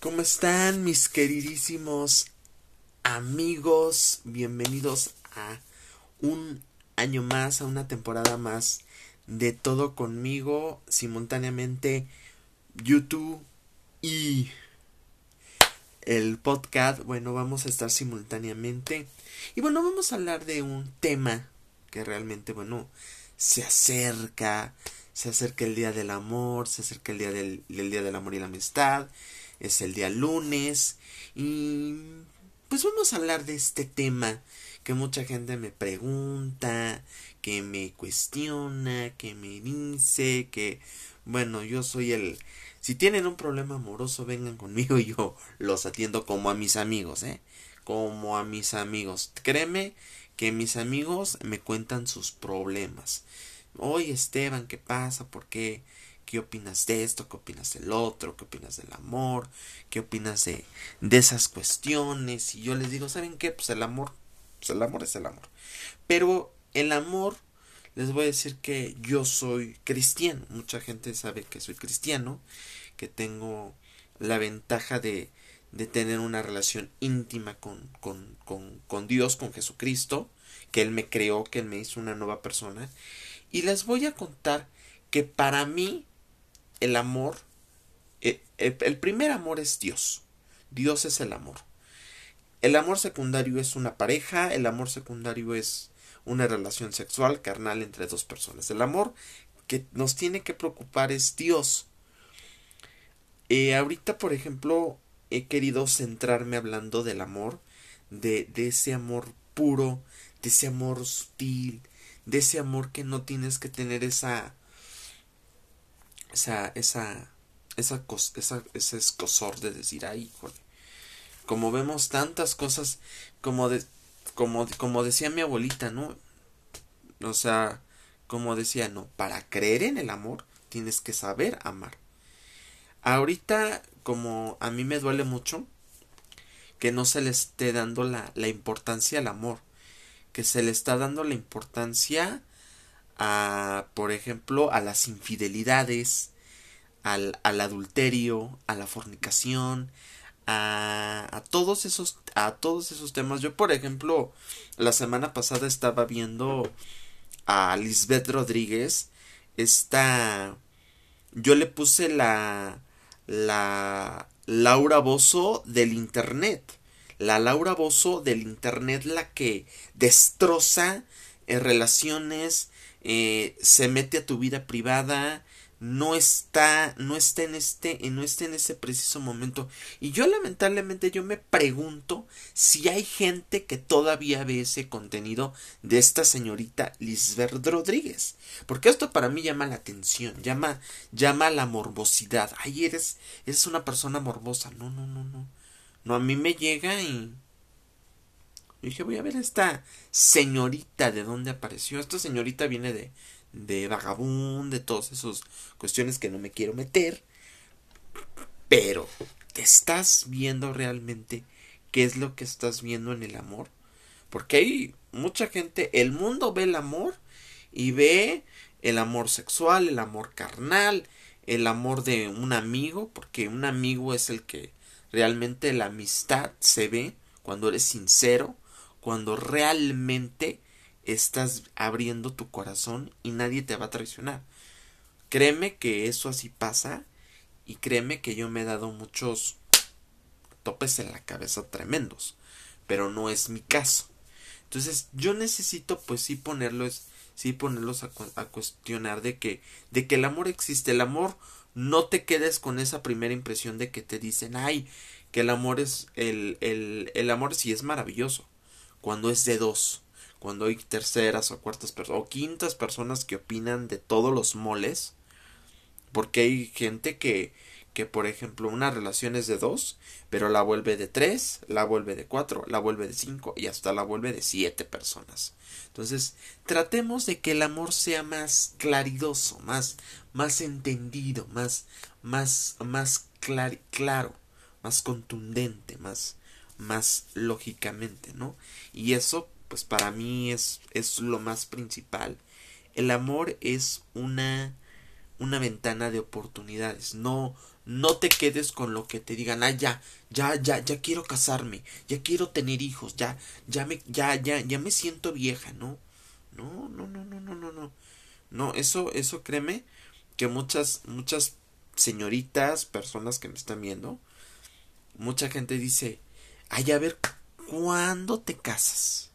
¿Cómo están mis queridísimos amigos? Bienvenidos a un año más, a una temporada más de todo conmigo, simultáneamente YouTube y el podcast. Bueno, vamos a estar simultáneamente. Y bueno, vamos a hablar de un tema que realmente, bueno, se acerca, se acerca el día del amor, se acerca el día del, día del amor y la amistad, es el día lunes y pues vamos a hablar de este tema que mucha gente me pregunta, que me cuestiona, que me dice, que bueno, yo soy el si tienen un problema amoroso, vengan conmigo y yo los atiendo como a mis amigos, ¿eh? Como a mis amigos. Créeme que mis amigos me cuentan sus problemas. Oye, Esteban, ¿qué pasa? ¿Por qué? ¿Qué opinas de esto? ¿Qué opinas del otro? ¿Qué opinas del amor? ¿Qué opinas de, de esas cuestiones? Y yo les digo, ¿saben qué? Pues el amor, pues el amor es el amor. Pero el amor, les voy a decir que yo soy cristiano. Mucha gente sabe que soy cristiano, que tengo la ventaja de, de tener una relación íntima con, con, con, con Dios, con Jesucristo, que Él me creó, que Él me hizo una nueva persona. Y les voy a contar que para mí el amor, eh, el, primer amor es Dios. Dios es el amor. El amor secundario es una pareja, el amor secundario es una relación sexual carnal entre dos personas. El amor que nos tiene que preocupar es Dios. Eh, ahorita, por ejemplo, he querido centrarme hablando del amor, de, de ese amor puro, de ese amor sutil, de ese amor que no tienes que tener esa esa esa esa, esa ese escosor de decir ay híjole como vemos tantas cosas como de como como decía mi abuelita no o sea como decía no para creer en el amor tienes que saber amar ahorita como a mí me duele mucho que no se le esté dando la, la importancia al amor que se le está dando la importancia a, por ejemplo, a las infidelidades, al, al adulterio, a la fornicación, a, todos esos, a todos esos temas. Yo, por ejemplo, la semana pasada estaba viendo a Lisbeth Rodríguez, esta, yo le puse la, la Laura Bozo del Internet la Laura Bozo del Internet la que destroza eh, relaciones, eh, se mete a tu vida privada, no está, no está en este, no está en ese preciso momento. Y yo lamentablemente yo me pregunto si hay gente que todavía ve ese contenido de esta señorita Lisbeth Rodríguez. Porque esto para mí llama la atención, llama, llama la morbosidad. Ay, eres, eres una persona morbosa. No, no, no, no. No, a mí me llega y... dije, voy a ver esta señorita de dónde apareció. Esta señorita viene de, de vagabund, de todas esas cuestiones que no me quiero meter. Pero, ¿te estás viendo realmente qué es lo que estás viendo en el amor? Porque hay mucha gente, el mundo ve el amor y ve el amor sexual, el amor carnal, el amor de un amigo, porque un amigo es el que Realmente la amistad se ve cuando eres sincero, cuando realmente estás abriendo tu corazón y nadie te va a traicionar. Créeme que eso así pasa y créeme que yo me he dado muchos topes en la cabeza tremendos, pero no es mi caso. Entonces yo necesito pues sí ponerlos, sí ponerlos a, a cuestionar de que, de que el amor existe. El amor no te quedes con esa primera impresión de que te dicen, ay, que el amor es, el, el, el amor sí es maravilloso, cuando es de dos, cuando hay terceras o cuartas personas, o quintas personas que opinan de todos los moles, porque hay gente que, que por ejemplo una relación es de dos, pero la vuelve de tres, la vuelve de cuatro, la vuelve de cinco y hasta la vuelve de siete personas. Entonces, tratemos de que el amor sea más claridoso, más, más entendido, más, más, más claro, más contundente, más, más lógicamente, ¿no? Y eso, pues para mí es, es lo más principal. El amor es una, una ventana de oportunidades. No, no te quedes con lo que te digan, ah, ya, ya, ya, ya quiero casarme, ya quiero tener hijos, ya, ya me, ya, ya, ya me siento vieja, ¿no? No, no, no, no, no, no, no. No, eso, eso créeme que muchas, muchas señoritas, personas que me están viendo, mucha gente dice, ay, a ver, ¿cuándo te casas?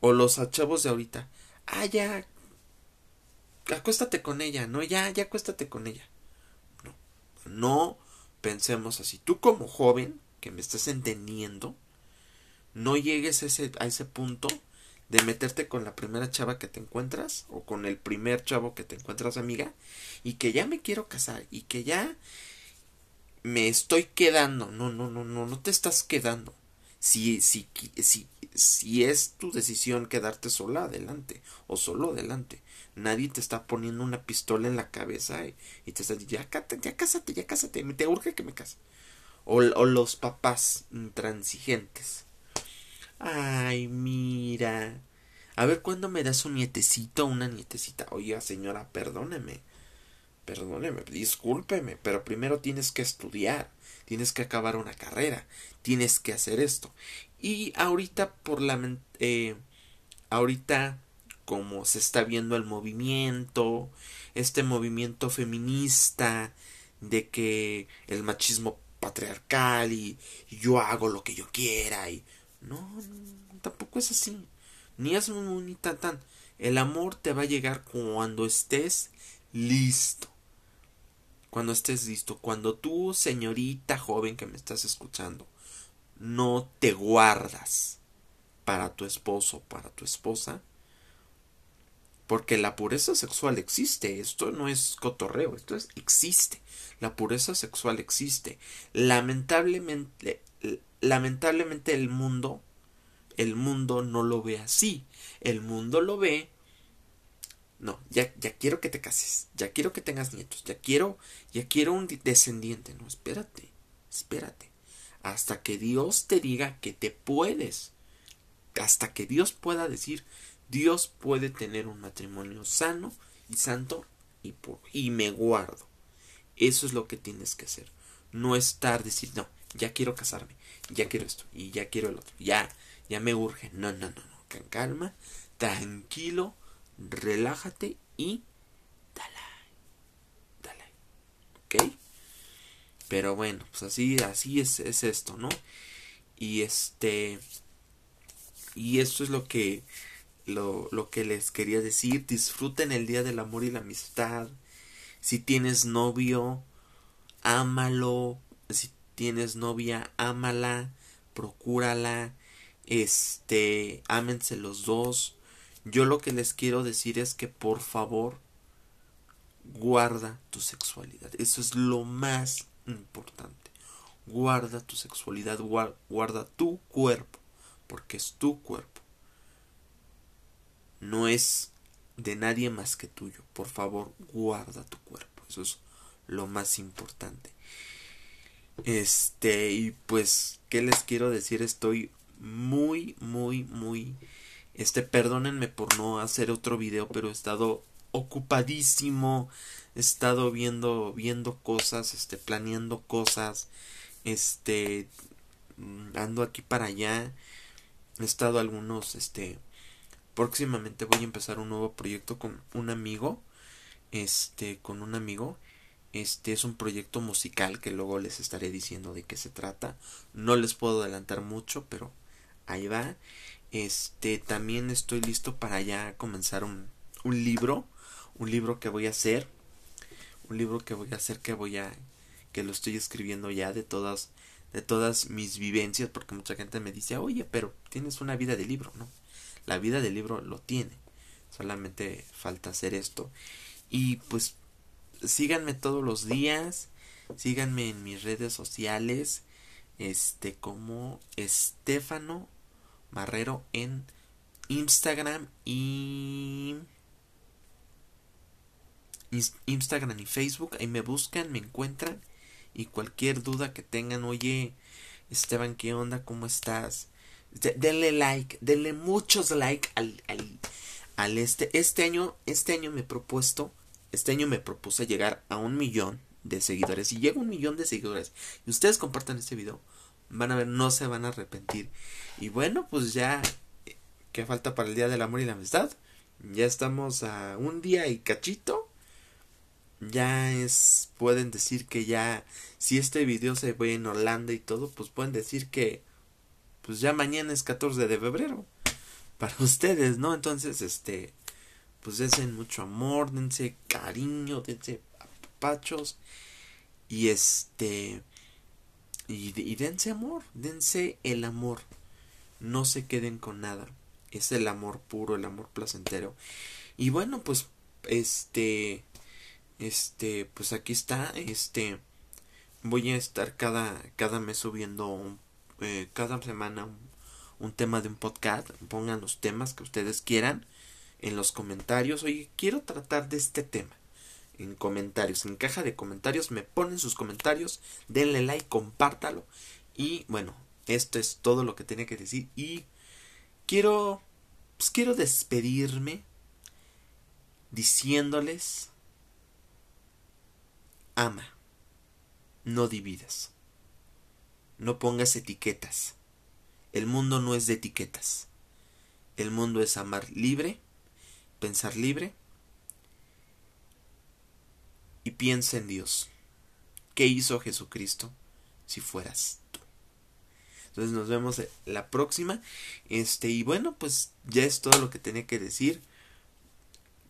O los chavos de ahorita, ah, ya, acuéstate con ella, no, ya, ya acuéstate con ella. No, no pensemos así. Tú como joven, que me estás entendiendo, no llegues a ese, a ese punto de meterte con la primera chava que te encuentras o con el primer chavo que te encuentras amiga y que ya me quiero casar y que ya me estoy quedando. No, no, no, no, no te estás quedando. Si, si, si, si es tu decisión quedarte sola, adelante. O solo adelante. Nadie te está poniendo una pistola en la cabeza y, te está diciendo, ya, ya cásate, ya cásate, te urge que me case. O, o los papás intransigentes Ay, mira. A ver cuándo me das un nietecito o una nietecita. Oiga, señora, perdóneme. Perdóneme, discúlpeme, pero primero tienes que estudiar, tienes que acabar una carrera, tienes que hacer esto. Y ahorita por la eh, ahorita como se está viendo el movimiento, este movimiento feminista de que el machismo patriarcal y yo hago lo que yo quiera y no, tampoco es así. Ni es ni tan tan. El amor te va a llegar cuando estés listo. Cuando estés listo. Cuando tú, señorita joven que me estás escuchando, no te guardas para tu esposo, para tu esposa, porque la pureza sexual existe, esto no es cotorreo, esto es, existe. La pureza sexual existe. Lamentablemente, lamentablemente el mundo, el mundo no lo ve así. El mundo lo ve. No, ya, ya quiero que te cases, ya quiero que tengas nietos, ya quiero, ya quiero un descendiente. No, espérate, espérate. Hasta que Dios te diga que te puedes. Hasta que Dios pueda decir, Dios puede tener un matrimonio sano y santo y puro. Y me guardo. Eso es lo que tienes que hacer. No estar decir, no, ya quiero casarme, ya quiero esto y ya quiero el otro, ya, ya me urge. No, no, no, no, calma, tranquilo, relájate y dale, dale, ¿ok? Pero bueno, pues así, así es, es esto, ¿no? Y este, y esto es lo que, lo, lo que les quería decir. Disfruten el día del amor y la amistad. Si tienes novio, ámalo. Si tienes novia, ámala, procúrala, este, ámense los dos. Yo lo que les quiero decir es que por favor guarda tu sexualidad. Eso es lo más importante. Guarda tu sexualidad, guarda tu cuerpo, porque es tu cuerpo. No es de nadie más que tuyo. Por favor, guarda tu cuerpo. Eso es lo más importante. Este, y pues, ¿qué les quiero decir? Estoy muy, muy, muy... Este, perdónenme por no hacer otro video, pero he estado ocupadísimo, he estado viendo, viendo cosas, este, planeando cosas, este, mm, ando aquí para allá, he estado algunos, este, próximamente voy a empezar un nuevo proyecto con un amigo, este, con un amigo, este es un proyecto musical que luego les estaré diciendo de qué se trata. No les puedo adelantar mucho, pero ahí va. Este también estoy listo para ya comenzar un, un libro, un libro que voy a hacer, un libro que voy a hacer que voy a que lo estoy escribiendo ya de todas de todas mis vivencias porque mucha gente me dice, "Oye, pero tienes una vida de libro", ¿no? La vida de libro lo tiene. Solamente falta hacer esto. Y pues síganme todos los días, síganme en mis redes sociales, este como Estefano Marrero en Instagram y Instagram y Facebook, ahí me buscan, me encuentran y cualquier duda que tengan, oye, Esteban, ¿qué onda? ¿Cómo estás? denle like, denle muchos like al, al, este. Este año, este año me he propuesto este año me propuse llegar a un millón de seguidores. Si llega un millón de seguidores y ustedes compartan este video, van a ver, no se van a arrepentir. Y bueno, pues ya, ¿qué falta para el Día del Amor y la Amistad? Ya estamos a un día y cachito. Ya es, pueden decir que ya, si este video se ve en Holanda y todo, pues pueden decir que, pues ya mañana es 14 de febrero. Para ustedes, ¿no? Entonces, este, pues dense mucho amor, dense cariño, dense apapachos. Y este, y, dense amor, dense el amor. No se queden con nada es el amor puro, el amor placentero. Y bueno, pues este este pues aquí está, este voy a estar cada cada mes subiendo eh, cada semana un, un, tema de un podcast, pongan los temas que ustedes quieran en los comentarios. Oye, quiero tratar de este tema. En comentarios, en caja de comentarios, me ponen sus comentarios, denle like, compártalo. Y bueno, esto es todo lo que tenía que decir. Y quiero, pues quiero despedirme diciéndoles, ama, no dividas, no pongas etiquetas. El mundo no es de etiquetas. El mundo es amar libre, pensar libre y piensa en Dios. ¿Qué hizo Jesucristo si fueras entonces nos vemos la próxima. Este, y bueno, pues ya es todo lo que tenía que decir.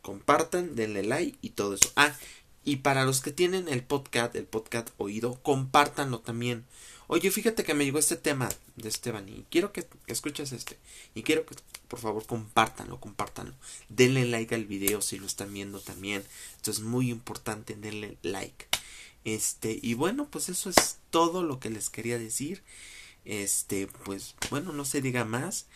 Compartan, denle like y todo eso. Ah, y para los que tienen el podcast, el podcast oído, compártanlo también. Oye, fíjate que me llegó este tema de Esteban y quiero que, escuches este. Y quiero que, por favor, compártanlo, compártanlo. Denle like al video si lo están viendo también. Esto es muy importante, denle like. Este, y bueno, pues eso es todo lo que les quería decir. Este, pues bueno, no se diga más.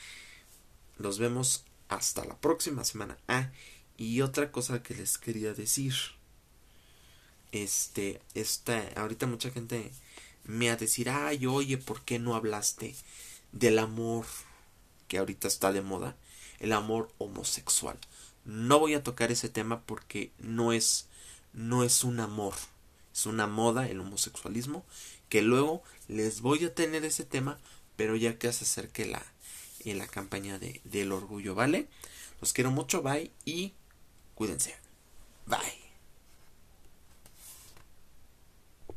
Nos vemos hasta la próxima semana. Ah, y otra cosa que les quería decir. Este, esta, ahorita mucha gente me ha decir, ay, oye, ¿por qué no hablaste del amor que ahorita está de moda? El amor homosexual. No voy a tocar ese tema porque no es, no es un amor, es una moda el homosexualismo que luego les voy a tener ese tema, pero ya que se acerque la, en la campaña de, del orgullo, ¿vale? Los quiero mucho, bye y cuídense. Bye.